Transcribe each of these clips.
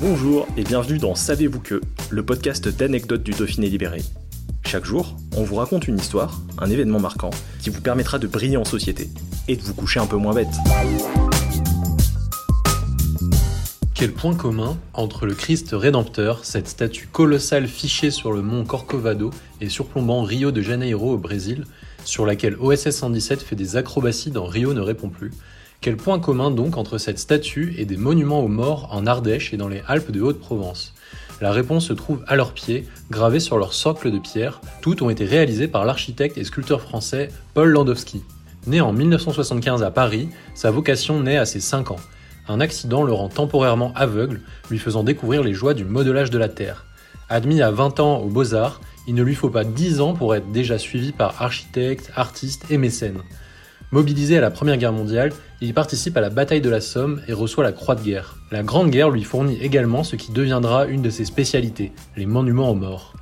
Bonjour et bienvenue dans Savez-vous que, le podcast d'anecdotes du Dauphiné libéré. Chaque jour, on vous raconte une histoire, un événement marquant, qui vous permettra de briller en société et de vous coucher un peu moins bête. Quel point commun entre le Christ rédempteur, cette statue colossale fichée sur le mont Corcovado et surplombant Rio de Janeiro au Brésil, sur laquelle OSS 117 fait des acrobaties dans Rio ne répond plus. Quel point commun donc entre cette statue et des monuments aux morts en Ardèche et dans les Alpes de Haute-Provence? La réponse se trouve à leurs pieds, gravée sur leur socle de pierre. Toutes ont été réalisées par l'architecte et sculpteur français Paul Landowski. Né en 1975 à Paris, sa vocation naît à ses 5 ans. Un accident le rend temporairement aveugle, lui faisant découvrir les joies du modelage de la Terre. Admis à 20 ans aux Beaux-Arts, il ne lui faut pas 10 ans pour être déjà suivi par architectes, artistes et mécènes. Mobilisé à la Première Guerre mondiale, il participe à la bataille de la Somme et reçoit la Croix de guerre. La Grande Guerre lui fournit également ce qui deviendra une de ses spécialités, les monuments aux morts.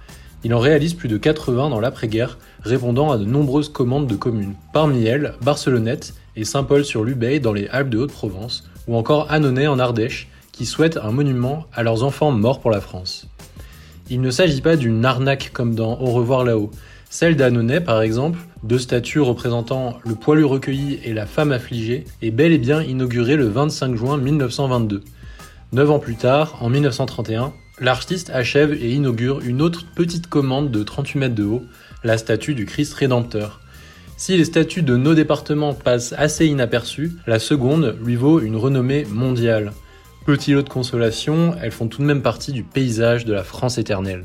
Il en réalise plus de 80 dans l'après-guerre, répondant à de nombreuses commandes de communes. Parmi elles, Barcelonnette et Saint-Paul-sur-Lubeil dans les Alpes de Haute-Provence, ou encore Annonay en Ardèche, qui souhaitent un monument à leurs enfants morts pour la France. Il ne s'agit pas d'une arnaque comme dans Au revoir là-haut. Celle d'Annonay, par exemple, deux statues représentant le poilu recueilli et la femme affligée, est bel et bien inaugurée le 25 juin 1922. Neuf ans plus tard, en 1931, l'artiste achève et inaugure une autre petite commande de 38 mètres de haut, la statue du Christ Rédempteur. Si les statues de nos départements passent assez inaperçues, la seconde lui vaut une renommée mondiale. Petit lot de consolation, elles font tout de même partie du paysage de la France éternelle.